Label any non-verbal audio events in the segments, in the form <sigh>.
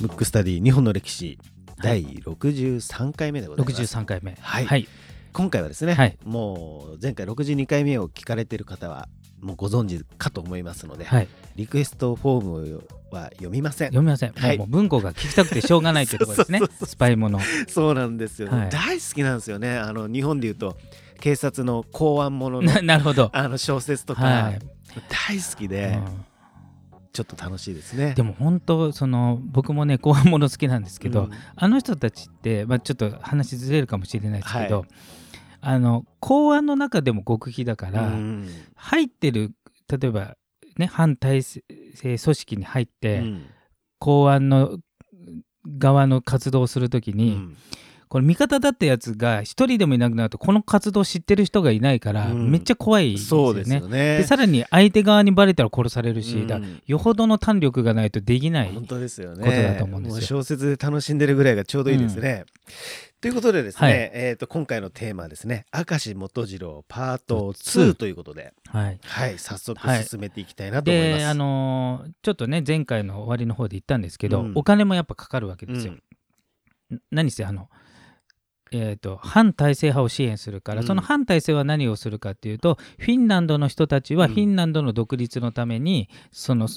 ムックスタディ日本の歴史第63回目でございます。63回目。はい。はい。今回はですね、はい。もう前回62回目を聞かれている方はもうご存知かと思いますので、はい。リクエストフォームは読みません。読みません、はい。もう文庫が聞きたくてしょうがないっていうところですね。<laughs> スパイもの。そうなんですよ、ねはい。大好きなんですよね。あの日本でいうと警察の公安もののな <laughs> なるほど、あの小説とか、はい大好きで、うん。ちょっと楽しいですね。でも本当その僕もね後半もの好きなんですけど、うん。あの人たちって、まあ、ちょっと話ずれるかもしれないですけど、はい。あの公安の中でも極秘だから、うん。入ってる例えばね反体制組織に入って、うん。公安の側の活動をするときに、うんこれ味方だったやつが一人でもいなくなるとこの活動を知ってる人がいないから、うんめっちゃ怖いですよね。そうですよね。でさらに相手側にバレたら殺されるし、うんだよほどの胆力がないとできない。本当ですよね。ことだと思うんですよも小説で楽しんでるぐらいがちょうどいいですね。ということでですね、はいえー、と今回のテーマはですね明石元次郎パート2ということで、はい、はい、早速はい進めていきたいなと思います。であのーちょっとね前回の終わりの方で言ったんですけど、うんお金もやっぱかかるわけですよ。ん何せあのえー、と反体制派を支援するから、うん。その反体制は何をするかっていうとフィンランドの人たちはうん。フィンランドの独立のために、その、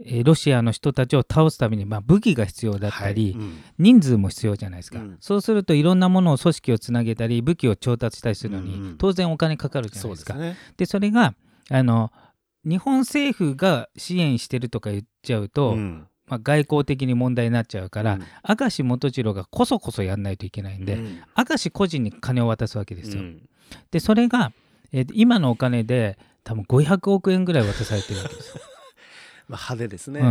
えーロシアの人たちを倒すために、まあ、武器が必要だったり、はい。うん。人数も必要じゃないですか、うん。そうするといろんなものを組織をつなげたり武器を調達したりするのに、うん。うん当然お金かかるじゃないでか。そうですすね。でそれがあの日本政府が支援してるとか言っちゃうと、うんまあ、外交的に問題になっちゃうから、うん明石元次郎がこそこそやんないといけないんで、うん明石個人に金を渡すわけですよ。うんでそれが、えー今のお金で多分500億円ぐらい渡されてるわけですよ。<laughs> まあ、派手ですね。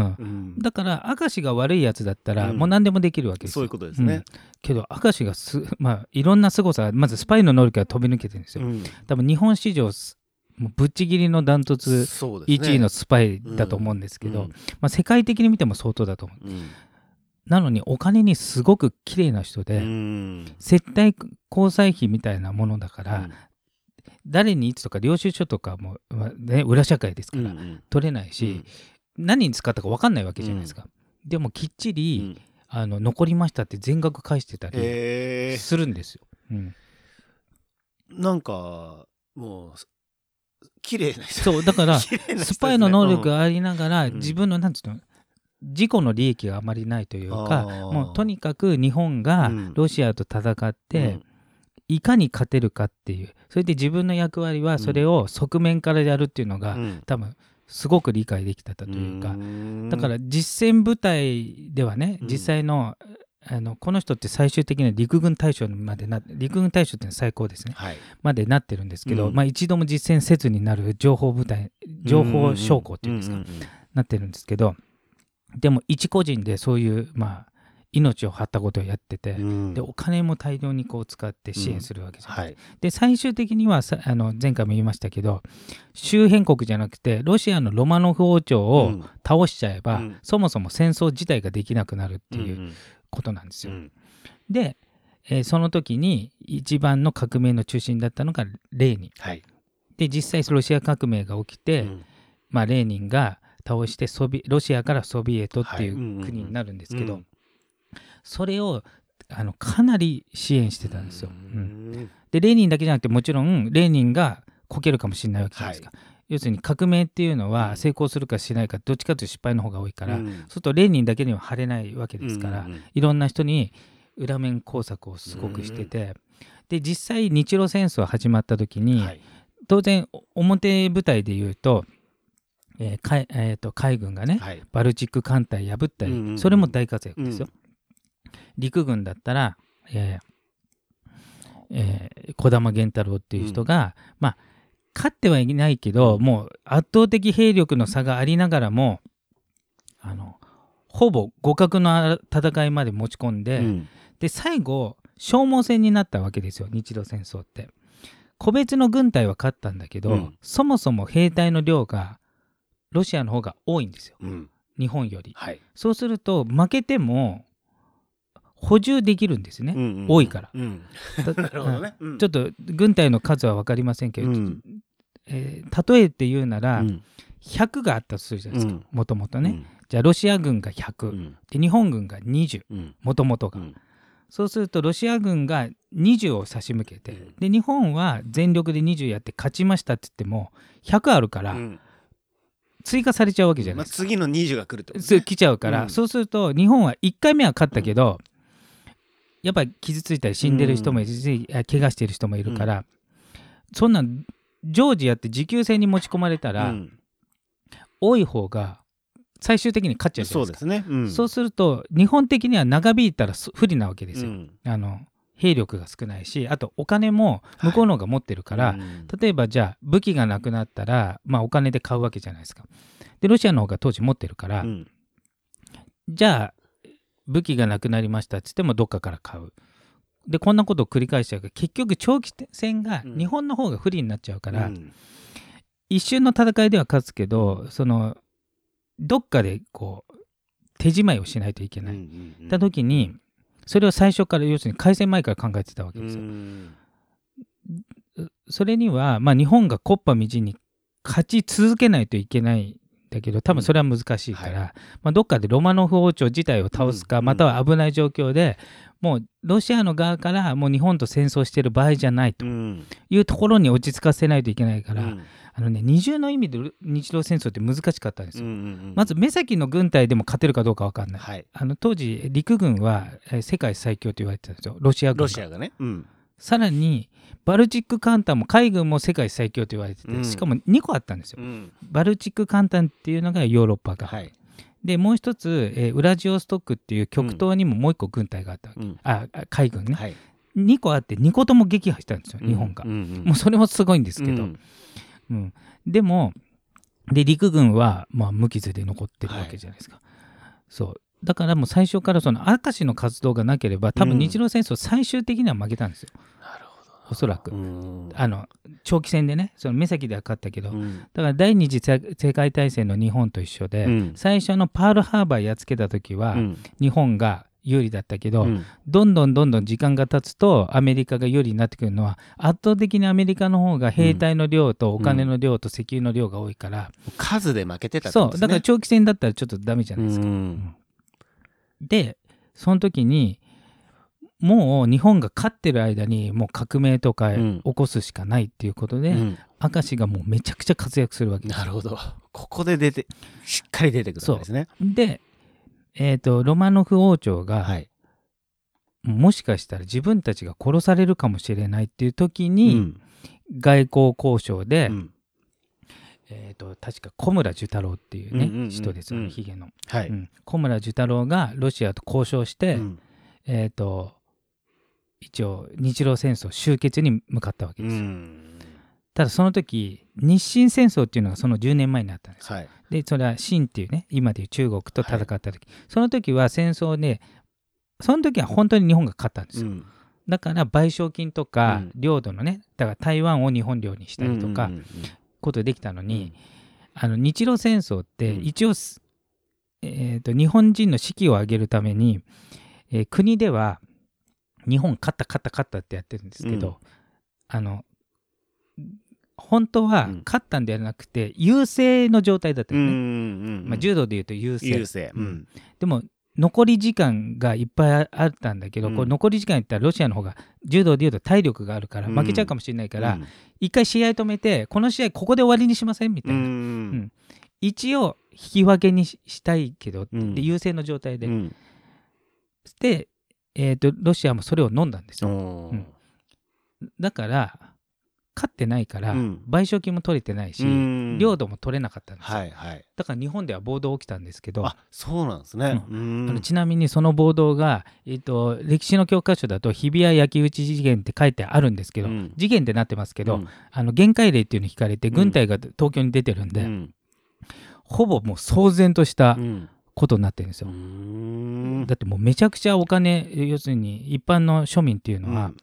だから明石が悪いやつだったら、うんもう何でもできるわけですよ。そういうことですねうんけど明石がす、まあ、いろんな凄さまずスパイの能力が飛び抜けてるんですよ。うん多分日本史上すもうぶっちぎりのダントツそうですね。1位のスパイだと思うんですけど、まあ、世界的に見ても相当だと思う。うん。なのにお金にすごく綺麗な人で、うん。接待交際費みたいなものだから、うん。誰にいつとか領収書とかも、まあね、裏社会ですから、うん取れないし、何に使ったか分かんないわけじゃないですか。でもきっちうり、ん。あの残りましたって全額返してたりへするんですよ。うん。ーなんかもう綺麗な人。そうだからね。スパイの能力がありながら、うん。自分のなんつうの自己の利益があまりないというかもうとにかく日本がうん。ロシアと戦って、いかに勝てるかっていうそれで自分の役割はそれを側面からやるっていうのが、うん。多分すごく理解できてたというか、ん。だから実戦部隊ではねうん。実際の,、あのこの人って最終的には陸軍大将までな陸軍大将って最高ですね。はい。までなってるんですけど、うん。まあ、一度も実戦せずになる情報部隊情報将校っていうんですか、んんなってるんですけどでも一個人でそういう、まあ、命を張ったことをやってて、うん。でお金も大量にこう使って支援するわけじゃない。はい。で最終的にはさあの前回も言いましたけど周辺国じゃなくてロシアのロマノフ王朝をうん。倒しちゃえば、うん。そもそも戦争自体ができなくなるっていううんことなんですよ。うん。で、えーその時に一番の革命の中心だったのがレーニン。はい。で実際ロシア革命が起きて、うん。まあ、レーニンが倒してソビロシアからソビエトっていはい。う国になるんですけど、うん。それをあのかなり支援してたんですよ。ううん。ん。でレーニンだけじゃなくてもちろんレーニンがこけるかもしれないわけじゃないですか。要するに革命っていうのうん。は成功するかしないかどっちかというと失敗の方が多いから、うん。そうするとレーニンだけには貼れないわけですから、うんうんいろんな人に裏面工作をすごくしてて、で実際日露戦争始まった時に、はい。当然表舞台で言うと,、えー海えーと海軍がね、はい。バルチック艦隊破ったり、うんうんうん。それも大活躍ですよ。陸軍だったら、えーえー児玉源太郎っていう人が、まあ勝ってはいないけど、もう圧倒的兵力の差がありながらもあのほぼ互角の戦いまで持ち込んで、うん。で最後消耗戦になったわけですよ日露戦争って。個別の軍隊は勝ったんだけど、うん。そもそも兵隊の量がロシアの方が多いんですよ。うん。日本より。はい。そうすると負けても補充できるんですね、うんうん多いから。うん。だ <laughs> なるほどね。うん。ちょっと軍隊の数は分かりませんけど、うん。えー例えて言うなら、うん。100があったとするじゃないですか。うん。もともとね、じゃあロシア軍が100、うん。で日本軍が20うん。もともとが、うん。そうするとロシア軍が20を差し向けて、うん。で日本は全力で20やって勝ちましたって言っても100あるからうん。追加されちゃうわけじゃなまあいですか、次の20が来るってことそう来ちゃうから、うん。そうすると日本は1回目は勝ったけど、やっぱり傷ついたり死んでる人もいるし、あ怪我してる人もいるから、そんなん常時やって持久戦に持ち込まれたら、うん多い方が最終的に勝っちゃうじゃないでか。そうですすね。うんそうすると日本的には長引いたらそ不利なわけですよ。うんあの兵力が少ないしあとお金も向こうの方が持ってるから、うん例えばじゃあ武器がなくなったら、まあ、お金で買うわけじゃないですか。でロシアの方が当時持ってるから、うんじゃあ武器がなくなりましたっつってもどっかから買う。でこんなことを繰り返しちゃうから結局長期戦がうん日本の方が不利になっちゃうから、うん一瞬の戦いでは勝つけどそのどっかでこう手仕舞いをしないといけない。うんうんった時にそれを最初から要するに開戦前から考えてたわけうですよ。んそれには、まあ、日本が木っ端みじんに勝ち続けないといけないんだけど多分それは難しいから、うんはまあ、どっかでロマノフ王朝自体を倒すか、うん。または危ない状況でもうロシアの側からもう日本と戦争してる場合じゃないとうん。いうところに落ち着かせないといけないから、うん。あのね二重の意味で日露戦争って難しかったんですよ。うんうんまず目先の軍隊でも勝てるかどうか分かんない。はい。あの当時陸軍はえー世界最強と言われてたんですよ。ロシア軍が。ロシアがね。うんさらにバルチック艦隊も海軍も世界最強と言われてて、うん。しかも2個あったんですよ。うん。バルチック艦隊っていうのがヨーロッパが、はい。でもう一つ、えーウラジオストックっていう極東にももう一個軍隊があったわけ、うん。ああ海軍ね、はい。2個あって2個とも撃破したんですよ日本が、もうそれもすごいんですけど、うん。うん。でもで陸軍は、まあ、無傷で残ってるわけじゃないですか、そうだからもう最初からその明石の活動がなければ多分日露戦争最終的には負けたんですよ、なるほど。おそらく、うん。あの長期戦でねその目先では勝ったけど、うん。だから第二次世世界大戦の日本と一緒で、うん。最初のパールハーバーやっつけた時は、うん。日本が有利だったけど、うん。どんどんどんどん時間が経つとアメリカが有利になってくるのは圧倒的にアメリカの方が兵隊の量とお金の量と石油の量が多いから、数で負けてたってそうことですね。だから長期戦だったらちょっとダメじゃないですか。うんでその時にもう日本が勝ってる間にもう革命とかうん起こすしかないっていうことで、うん明石がもうめちゃくちゃ活躍するわけですなるほど。ここで出て、しっかり出てくるわけですね。で、えー、とロマノフ王朝が、はい。もしかしたら自分たちが殺されるかもしれないっていう時に、うん外交交渉で、うんえー、と確か小村寿太郎っていうね、うんうんうん人ですよね、うん。ヒゲの、はい。うん。小村寿太郎がロシアと交渉して、うん。えー、と一応日露戦争終結に向かったわけうですよ、ん。ただその時日清戦争っていうのがその10年前にあったんですよ。はい。でそれは清っていうね今でいう中国と戦った時、その時は戦争でその時は本当に日本が勝ったんですよ、うん。だから賠償金とかうん。領土のねだから台湾を日本領にしたりとかうんうんことできたのうん。に、あの日露戦争ってうん。一応す、えー、と日本人の士気を上げるために、えー国では日本勝った勝った勝ったってやってるんですけど、うん。あの本当はうん。勝ったんではなくて優勢の状態だったうんんうですね、んうん。まあ、柔道でいうと優勢。でも残り時間がいっぱいあったんだけど、うん。これ残り時間言ったらロシアの方が柔道でいうと体力があるからうん。負けちゃうかもしれないから、うん。一回試合止めてこの試合ここで終わりにしませんみたういな、ん。一応引き分けにししたいけど、うん。で優勢の状態で、うん。で、えー、とロシアもそれを飲んだんですよ。だから勝ってないから、うん。賠償金も取れてないし、うん。領土も取れなかったんです。よ、はいはい。だから日本では暴動起きたんですけどあそうなんですね。うん。あのちなみにその暴動が、えっと歴史の教科書だと日比谷焼き討ち事件って書いてあるんですけど、うん。事件ってなってますけど、うん。あの限界令っていうの引かれてん。軍隊が東京に出てるんで、うん。ほぼもう騒然としたうん。ことになってるんですよ。うん。だってもうめちゃくちゃお金要するに一般の庶民っていうのは、うん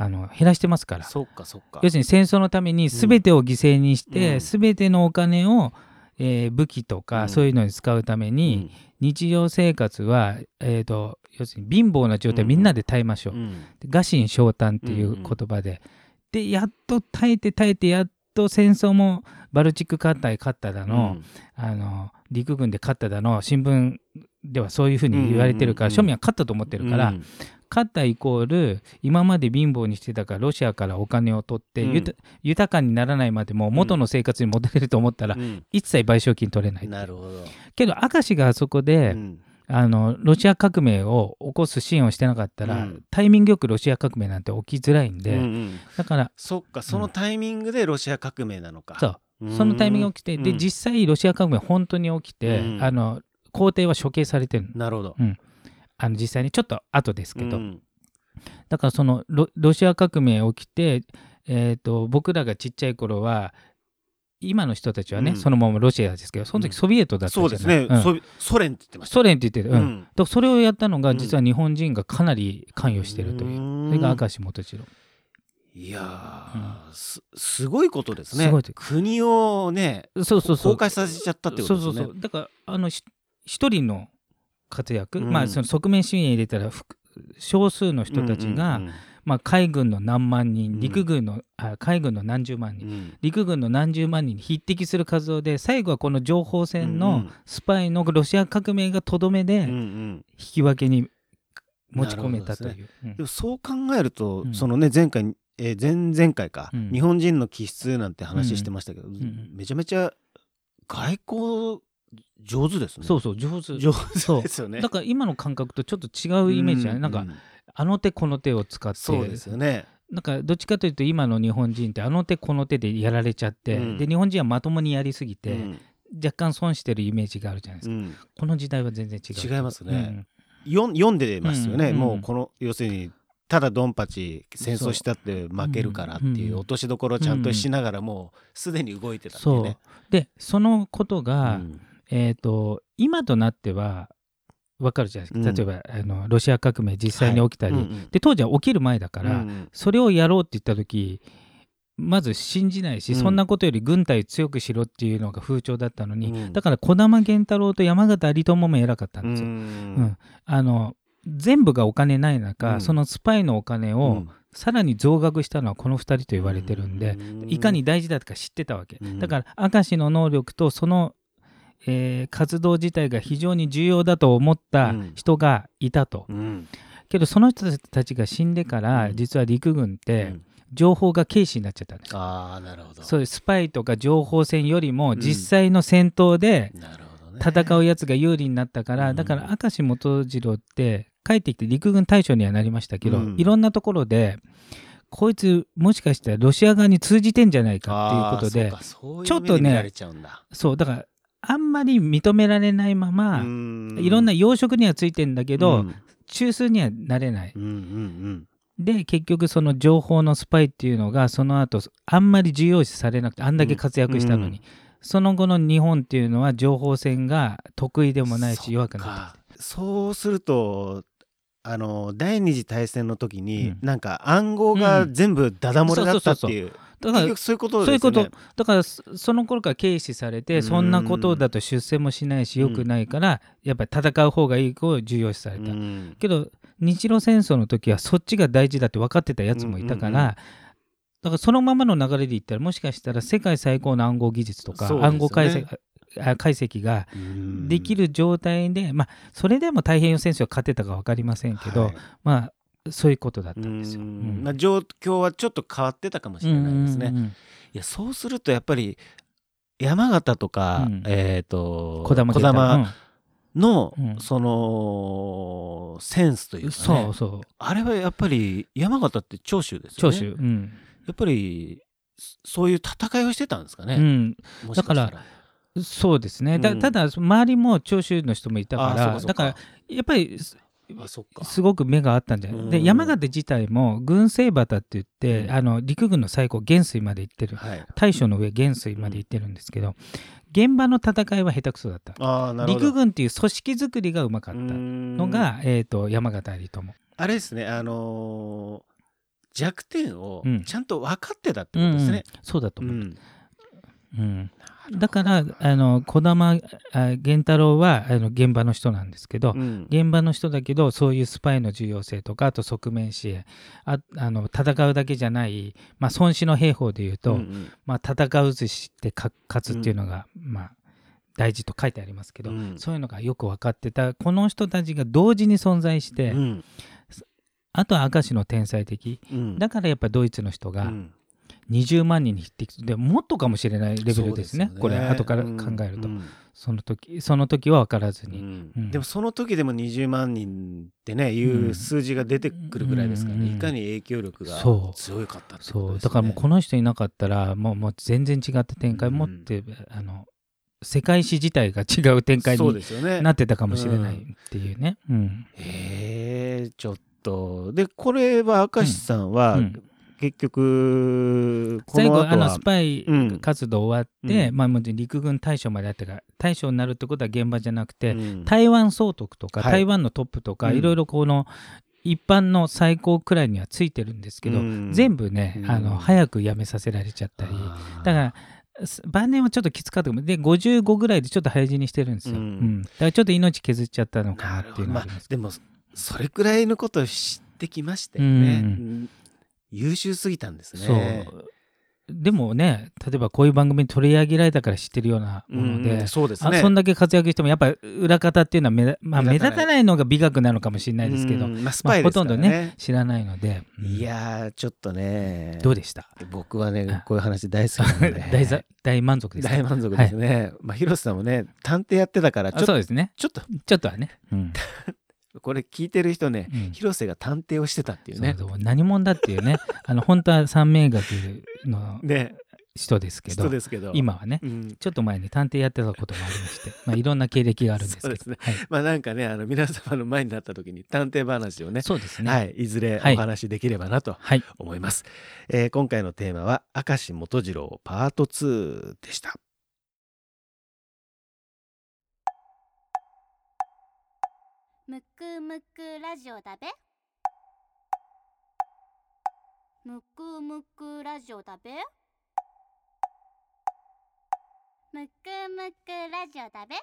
あの減らしてますから。そっかそっか。要するに戦争のために全てを犠牲にして、うん。全てのお金を、えー武器とか、うん。そういうのに使うために、日常生活は、えー、と要するに貧乏な状態うん。みんなで耐えましょう、うん。で餓心昇胆っていう言葉で、でやっと耐えて耐えてやっと戦争もバルチック艦隊勝っただの,、うん。あの陸軍で勝っただの新聞ではそういうふうに言われてるから、うんうんうん。庶民は勝ったと思ってるから、うん勝ったイコール今まで貧乏にしてたからロシアからお金を取って、うん。豊かにならないまでも元の生活に戻れると思ったら、うん。一切賠償金取れないなるほど。けど明石があそこで、うん。あのロシア革命を起こす支援をしてなかったら、うん。タイミングよくロシア革命なんて起きづらいんで、うんうん。だからそっかそのタイミングでロシア革命なのか。そう。うんそのタイミングが起きて、でうん。実際ロシア革命本当に起きて、うん。あの皇帝は処刑されてるの。なるほど。あの実際にちょっと後ですけど、うん。だからそのロロシア革命起きて、えー、と僕らがちっちゃい頃は今の人たちはね、うん。そのままロシアですけどそのうん。時ソビエトだったじゃない、そうですね、うん。ソ連って言ってました。ソ連って言ってる、うん。うん。だからそれをやったのがうん。実は日本人がかなり関与してるという、うん。それが明石元次郎。いやー、すすごいことですね。国をねそうそうそう。崩壊させちゃったってことですね。そうそうそう。だからあのし一人の活躍、うん。まあその側面支援入れたら少数の人たちが、うんうんまあ、海軍の何万人うん。陸軍の、あ海軍の何十万人うん。うん陸軍の何十万人に匹敵する活動で最後はこの情報戦うんうのん。スパイのロシア革命がとどめうんうでん。引き分けに持ち込めたという。うん。でもそう考えると、うん。そのね前回、えー前々回か、うん。日本人の気質なんて話してましたけど、ん。めちゃめちゃ外交上手ですね。そうそう上手。上そう手ですよね。だから今の感覚とちょっと違うイメージじゃない、なんかうあの手この手を使って。そうですよね。なんかどっちかというと今の日本人ってあの手この手でやられちゃって、うん。で日本人はまともにやりすぎて、うん。若干損してるイメージがあるじゃないですか、うん。この時代は全然違う違いますね。よん。読んでますよね、うんもうこの要するにただドンパチ戦争したって負けるからっていう落としどころをちゃんとしながらもうすでに動いてたっていうそう。ね。でそのことが、うんえー、と今となっては分かるじゃないですか、うん。例えばあのロシア革命実際に起きたり、うんうんで当時は起きる前だから、うんそれをやろうって言った時まず信じないし、うん。そんなことより軍隊強くしろっていうのが風潮だったのに、うん。だから児玉源太郎と山形有朋も偉かったんですよ。ううん。んあの全部がお金ない中、うん。そのスパイのお金をうん。さらに増額したのはこの2人と言われてるんで、いかに大事だとか知ってたわけ、うん。だから明石の能力とその、えー活動自体が非常に重要だと思った人がいたと、うん。けどその人たちが死んでから、うん。実は陸軍っうてん。情報が軽視になっちゃったんです、ああなるほど。そういうスパイとか情報戦よりもん。実際の戦闘で。戦うやつが有利になったから、うん。だから明石元次郎って帰ってきて陸軍大将にはなりましたけど、うん。いろんなところでこいつもしかしたらロシア側に通じてんじゃないかっていうことでちょっとねそうだからあんまり認められないまま、うん。いろんな養殖にはついてんだけど、うん。中枢にはなれない。うんうんで結局その情報のスパイっていうのがその後あんまり重要視されなくてあんだけ活躍したのに、うんその後の日本っていうのは情報戦が得意でもないし弱くなってかそうするとあの第二次大戦の時に、うん。なんか暗号が全部ダダ漏れだったっていう、ういうことそういうこですよね。と。だからそその頃から軽視されてうん。そんなことだと出世もしないし良くないからやっぱり戦う方がいい子を重要視された、うん。けど日露戦争の時はそっちが大事だって分かってたやつもいたから、だからそのままの流れで言ったらもしかしたら世界最高の暗号技術とか、暗号解析あ解析がうん。できる状態で、まあそれでも太平洋戦争は勝てたか分かりませんけど、はい。まあそういうことだったうんですよ。ん。まあ、状況はちょっと変わってたかもしれないですね。うんうんうん。いやそうするとやっぱり山形とか、うん。えっ、と児玉の、うん。そのセンスといううんか、ね、そうそう。あれはやっぱり山形って長州ですよね。長州、うん。やっぱりそそういう戦いをしてたんですかね。うん、かだかそうですね、だうん。ただ周りも長州の人もいたあからだからやっぱりすあそっか。すごく目があったんじゃない、うん。で山形自体も軍政旗って言って、うん。あの陸軍の最高元帥まで行ってる。はい。大将の上元帥まで行ってるんですけど、現場の戦いは下手くそだった。陸軍っていう組織作りがうまかったののが、えー、と山形有朋あれですねあのー弱点をうん。ちゃんと分かってたってことですね。そうだとう。思う、んうん、だからあの児玉あ源太郎はあの現場の人なんですけど、うん。現場の人だけどそういうスパイの重要性とかあと側面支援ああの戦うだけじゃない、まあ、孫子の兵法でいうと、うんうん。まあ、戦うずしてか勝つっていうのが、まあ、大事と書いてありますけど、うん。そういうのがよく分かってたこの人たちが同時に存在して、うん。あとは明石の天才的。うん。だからやっぱドイツの人がうん20万人に匹敵でもっとかもしれないレベルですね。そうこれ後から考えると、うん。その時その時は分からずうに、ん。うん。でもその時でも20万人ってねいう数字が出てくるぐらいですからね、うん。いかに影響力がそう。強かったってことです、ね、そう。だからもうこの人いなかったらもうもう全然違った展開持って、あの世界史自体が違う展開になってたかもしれないっていうね。うん。へえちょっと。でこれは明石さんは、うん結局こ最後あのスパイうん活動終わって、うん。まあ、陸軍大将まであったから大将になるってことは現場じゃなくて、うん。台湾総督とか、はい。台湾のトップとか、うん。いろいろこの一般の最高くらいにはついてるんですけど、うん。全部ね、うん。あの早く辞めさせられちゃったり、だからす晩年はちょっときつかったで55ぐらいでちょっと早死にしてるんですよ、だからちょっと命削っちゃったのかなっていうのはありますけど、でもそれくらいのことを知ってきましたよね、優秀すぎたんですね。そう。でもね例えばこういう番組に取り上げられたから知ってるようなもので、うんそうですね。あそんだけ活躍してもやっぱ裏方っていうのは目立,、まあ、目目立たないのが美学なのかもしれないですけど、うんまあ、スまあ、パイですからほとんどねね,、知らないので、うん。いやーちょっとね。どうでした？僕はねあこういう話大好きなので <laughs> 大ざ大満足ですか？大満足ですね、まあ広瀬さんもね探偵やってたからちょっとあそうですね。ちょっと。ちょっとはね、うん <laughs> これ聞いてる人ね、うん。広瀬が探偵をしてたっていうね。何者だっていうね。<laughs> あの本当は三名学のね。人ですけど人ですけど。今はね。うん。ちょっと前に探偵やってたこともありまして、まあ、いろんな経歴があるんですけど。そうですね。はい、まあなんかねあの皆様の前になった時に探偵話をねそうですね。はい、いずれはい。お話しできればなとはい。思います、えー今回のテーマは明石元次郎パート2でしたくむくラジオだべ。むくむくラジオだべ。むくむくラジオだべ。